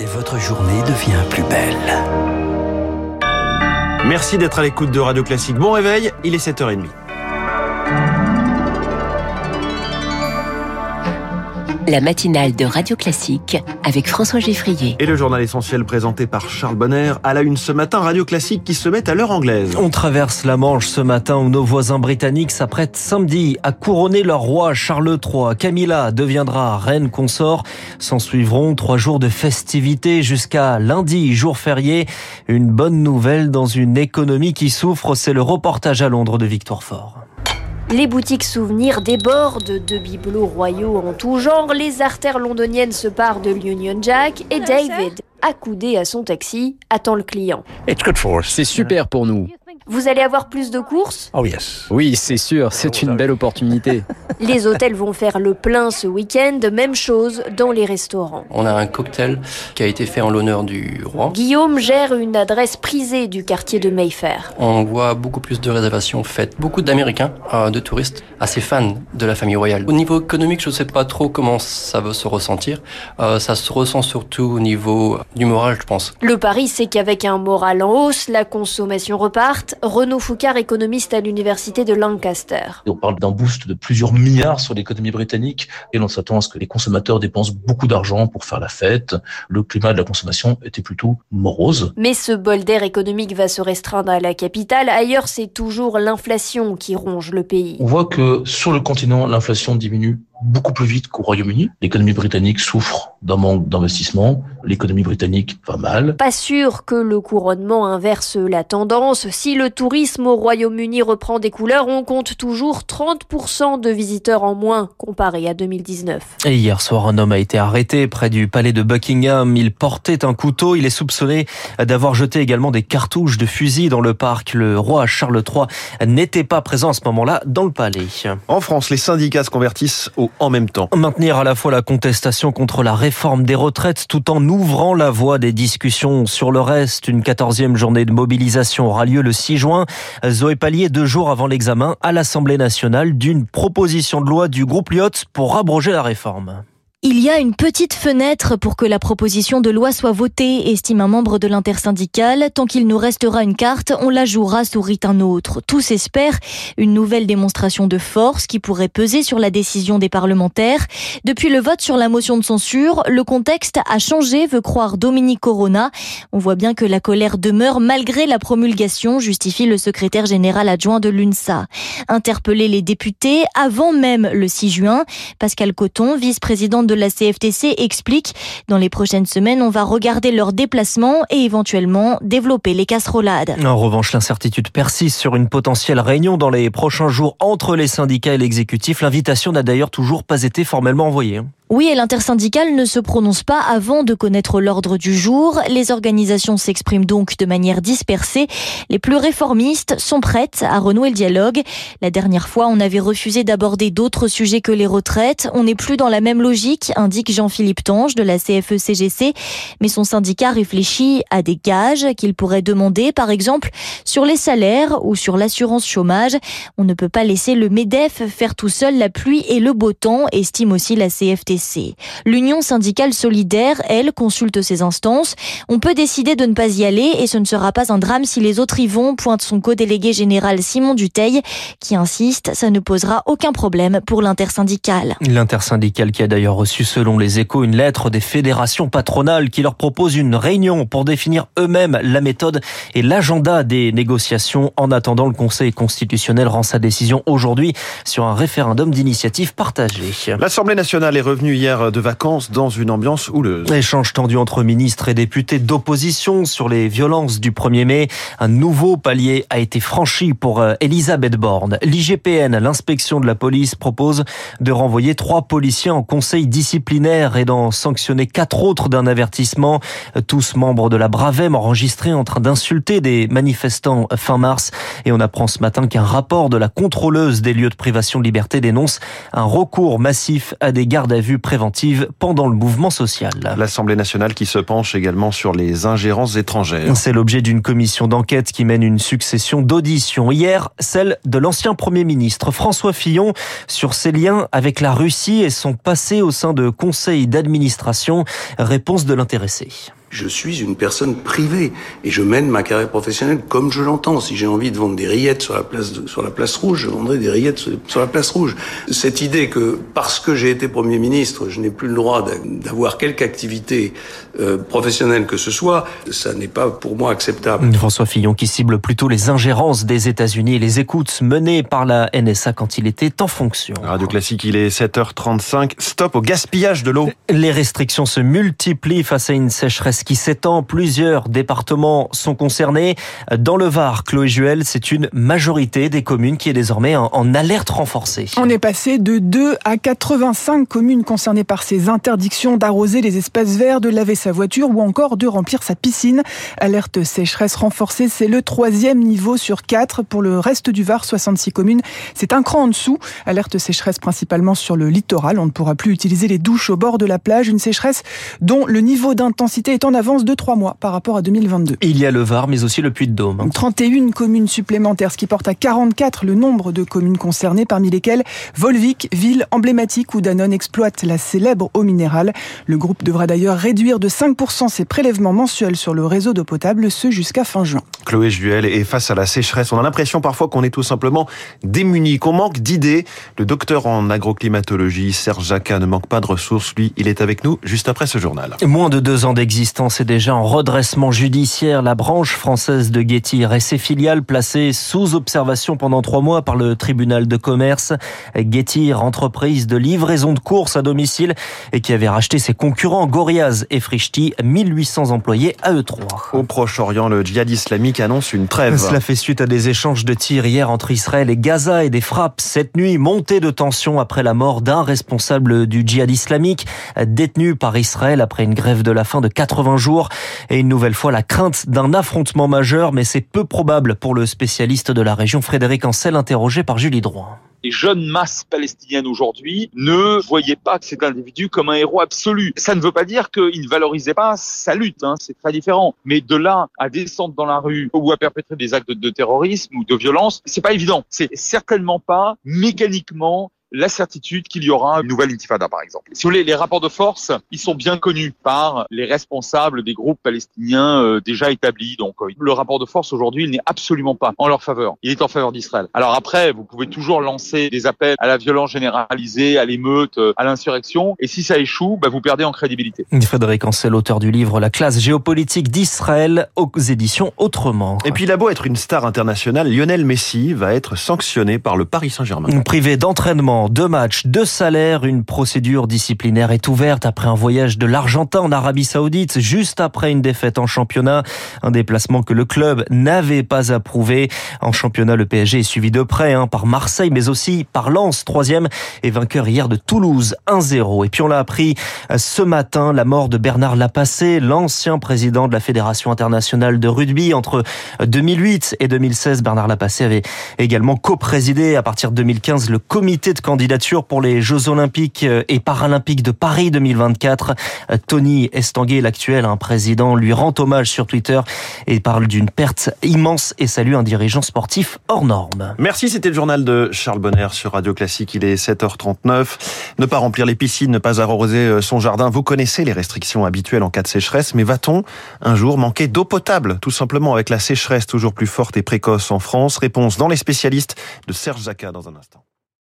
et votre journée devient plus belle. Merci d'être à l'écoute de Radio Classique. Bon réveil, il est 7h30. La matinale de Radio Classique avec François Geffrier. Et le journal essentiel présenté par Charles Bonner à la une ce matin, Radio Classique qui se met à l'heure anglaise. On traverse la Manche ce matin où nos voisins britanniques s'apprêtent samedi à couronner leur roi Charles III. Camilla deviendra reine consort. S'en suivront trois jours de festivités jusqu'à lundi, jour férié. Une bonne nouvelle dans une économie qui souffre, c'est le reportage à Londres de Victor Fort. Les boutiques souvenirs débordent de bibelots royaux en tout genre, les artères londoniennes se parent de l'Union Jack et David, accoudé à son taxi, attend le client. C'est super pour nous. Vous allez avoir plus de courses Oui, c'est sûr, c'est une belle opportunité. Les hôtels vont faire le plein ce week-end, même chose dans les restaurants. On a un cocktail qui a été fait en l'honneur du roi. Guillaume gère une adresse prisée du quartier de Mayfair. On voit beaucoup plus de réservations faites. Beaucoup d'Américains, euh, de touristes, assez fans de la famille royale. Au niveau économique, je ne sais pas trop comment ça va se ressentir. Euh, ça se ressent surtout au niveau du moral, je pense. Le pari, c'est qu'avec un moral en hausse, la consommation reparte. Renaud Foucard, économiste à l'université de Lancaster. On parle d'un boost de plusieurs milliards sur l'économie britannique et l'on s'attend à ce que les consommateurs dépensent beaucoup d'argent pour faire la fête. Le climat de la consommation était plutôt morose. Mais ce bol d'air économique va se restreindre à la capitale. Ailleurs, c'est toujours l'inflation qui ronge le pays. On voit que sur le continent, l'inflation diminue beaucoup plus vite qu'au Royaume-Uni. L'économie britannique souffre d'un manque d'investissement. L'économie britannique va mal. Pas sûr que le couronnement inverse la tendance. Si le tourisme au Royaume-Uni reprend des couleurs, on compte toujours 30% de visiteurs en moins comparé à 2019. Et hier soir, un homme a été arrêté près du palais de Buckingham. Il portait un couteau. Il est soupçonné d'avoir jeté également des cartouches de fusil dans le parc. Le roi Charles III n'était pas présent à ce moment-là dans le palais. En France, les syndicats se convertissent au en même temps. Maintenir à la fois la contestation contre la réforme des retraites tout en ouvrant la voie des discussions sur le reste. Une quatorzième journée de mobilisation aura lieu le 6 juin. Zoé Pallier, deux jours avant l'examen à l'Assemblée nationale d'une proposition de loi du groupe Lyot pour abroger la réforme. Il y a une petite fenêtre pour que la proposition de loi soit votée, estime un membre de l'intersyndicale. Tant qu'il nous restera une carte, on la jouera, sourit un autre. Tous espèrent une nouvelle démonstration de force qui pourrait peser sur la décision des parlementaires. Depuis le vote sur la motion de censure, le contexte a changé, veut croire Dominique Corona. On voit bien que la colère demeure malgré la promulgation, justifie le secrétaire général adjoint de l'UNSA. Interpeller les députés avant même le 6 juin, Pascal Coton, vice-président de la CFTC explique dans les prochaines semaines, on va regarder leurs déplacements et éventuellement développer les casserolades. En revanche, l'incertitude persiste sur une potentielle réunion dans les prochains jours entre les syndicats et l'exécutif. L'invitation n'a d'ailleurs toujours pas été formellement envoyée. Oui, et l'intersyndicale ne se prononce pas avant de connaître l'ordre du jour. Les organisations s'expriment donc de manière dispersée. Les plus réformistes sont prêtes à renouer le dialogue. La dernière fois, on avait refusé d'aborder d'autres sujets que les retraites. On n'est plus dans la même logique, indique Jean-Philippe Tange de la CFE-CGC. Mais son syndicat réfléchit à des gages qu'il pourrait demander, par exemple, sur les salaires ou sur l'assurance chômage. On ne peut pas laisser le MEDEF faire tout seul la pluie et le beau temps, estime aussi la CFTC. L'Union syndicale solidaire, elle, consulte ses instances. On peut décider de ne pas y aller et ce ne sera pas un drame si les autres y vont, pointe son co-délégué général Simon Duteil, qui insiste, ça ne posera aucun problème pour l'intersyndicale. L'intersyndicale qui a d'ailleurs reçu, selon les échos, une lettre des fédérations patronales qui leur propose une réunion pour définir eux-mêmes la méthode et l'agenda des négociations. En attendant, le Conseil constitutionnel rend sa décision aujourd'hui sur un référendum d'initiative partagée. L'Assemblée nationale est revenue hier de vacances dans une ambiance houleuse. Échange tendu entre ministres et députés d'opposition sur les violences du 1er mai. Un nouveau palier a été franchi pour euh, Elisabeth Borne. L'IGPN, l'inspection de la police, propose de renvoyer trois policiers en conseil disciplinaire et d'en sanctionner quatre autres d'un avertissement. Tous membres de la Bravem enregistrés en train d'insulter des manifestants fin mars. Et on apprend ce matin qu'un rapport de la contrôleuse des lieux de privation de liberté dénonce un recours massif à des gardes à vue vue préventive pendant le mouvement social. L'Assemblée nationale qui se penche également sur les ingérences étrangères. C'est l'objet d'une commission d'enquête qui mène une succession d'auditions. Hier, celle de l'ancien Premier ministre François Fillon sur ses liens avec la Russie et son passé au sein de conseils d'administration. Réponse de l'intéressé. Je suis une personne privée et je mène ma carrière professionnelle comme je l'entends. Si j'ai envie de vendre des rillettes sur la place sur la place rouge, je vendrai des rillettes sur, la place rouge. Cette idée que parce que j'ai été premier ministre, je n'ai plus le droit d'avoir quelque activité euh, professionnelle que ce soit, ça n'est pas pour moi acceptable. François Fillon qui cible plutôt les ingérences des États-Unis et les écoutes menées par la NSA quand il était en fonction. Radio Classique, il est 7h35. Stop au gaspillage de l'eau. Les restrictions se multiplient face à une sécheresse qui s'étend. Plusieurs départements sont concernés. Dans le Var, Chloé Juel, c'est une majorité des communes qui est désormais en alerte renforcée. On est passé de 2 à 85 communes concernées par ces interdictions d'arroser les espaces verts, de laver sa voiture ou encore de remplir sa piscine. Alerte sécheresse renforcée, c'est le troisième niveau sur 4 pour le reste du Var, 66 communes. C'est un cran en dessous. Alerte sécheresse principalement sur le littoral. On ne pourra plus utiliser les douches au bord de la plage. Une sécheresse dont le niveau d'intensité est en avance de 3 mois par rapport à 2022. Il y a le Var, mais aussi le Puy-de-Dôme. 31 communes supplémentaires, ce qui porte à 44 le nombre de communes concernées, parmi lesquelles Volvic, ville emblématique où Danone exploite la célèbre eau minérale. Le groupe devra d'ailleurs réduire de 5% ses prélèvements mensuels sur le réseau d'eau potable, ce jusqu'à fin juin. Chloé Juel, et face à la sécheresse, on a l'impression parfois qu'on est tout simplement démuni, qu'on manque d'idées. Le docteur en agroclimatologie, Serge Jacquat, ne manque pas de ressources. Lui, il est avec nous juste après ce journal. Moins de deux ans d'existence c'est déjà en redressement judiciaire. La branche française de Getir et ses filiales placées sous observation pendant trois mois par le tribunal de commerce. Getir, entreprise de livraison de courses à domicile et qui avait racheté ses concurrents Goriaz et Frishti, 1800 employés à eux trois. Au Proche-Orient, le djihad islamique annonce une trêve. Cela fait suite à des échanges de tirs hier entre Israël et Gaza et des frappes cette nuit, montée de tension après la mort d'un responsable du djihad islamique détenu par Israël après une grève de la faim de 80 jours et une nouvelle fois la crainte d'un affrontement majeur, mais c'est peu probable pour le spécialiste de la région Frédéric Ancel interrogé par Julie Droit les jeunes masses palestiniennes aujourd'hui ne voyaient pas cet individu comme un héros absolu. Ça ne veut pas dire qu'il ne valorisait pas sa lutte, hein, c'est très différent. Mais de là à descendre dans la rue ou à perpétrer des actes de terrorisme ou de violence, c'est pas évident. C'est certainement pas mécaniquement la certitude qu'il y aura une nouvelle intifada, par exemple. Si vous voulez, les rapports de force, ils sont bien connus par les responsables des groupes palestiniens euh, déjà établis. Donc, euh, le rapport de force aujourd'hui, il n'est absolument pas en leur faveur. Il est en faveur d'Israël. Alors après, vous pouvez toujours lancer des appels à la violence généralisée, à l'émeute, euh, à l'insurrection. Et si ça échoue, bah, vous perdez en crédibilité. Frédéric Ancel, auteur du livre La classe géopolitique d'Israël aux éditions Autrement. Et puis, il a beau être une star internationale, Lionel Messi va être sanctionné par le Paris Saint-Germain. Privé d'entraînement deux matchs, deux salaires, une procédure disciplinaire est ouverte après un voyage de l'Argentin en Arabie Saoudite, juste après une défaite en championnat, un déplacement que le club n'avait pas approuvé. En championnat, le PSG est suivi de près hein, par Marseille, mais aussi par Lens, troisième et vainqueur hier de Toulouse, 1-0. Et puis on l'a appris ce matin, la mort de Bernard Lapassé, l'ancien président de la Fédération internationale de rugby entre 2008 et 2016. Bernard Lapassé avait également co-présidé à partir de 2015 le comité de candidature pour les Jeux Olympiques et Paralympiques de Paris 2024. Tony Estanguet, l'actuel un président, lui rend hommage sur Twitter et parle d'une perte immense et salue un dirigeant sportif hors norme. Merci, c'était le journal de Charles Bonner sur Radio Classique. Il est 7h39. Ne pas remplir les piscines, ne pas arroser son jardin. Vous connaissez les restrictions habituelles en cas de sécheresse, mais va-t-on un jour manquer d'eau potable, tout simplement avec la sécheresse toujours plus forte et précoce en France Réponse dans les spécialistes de Serge Jacquat dans un instant.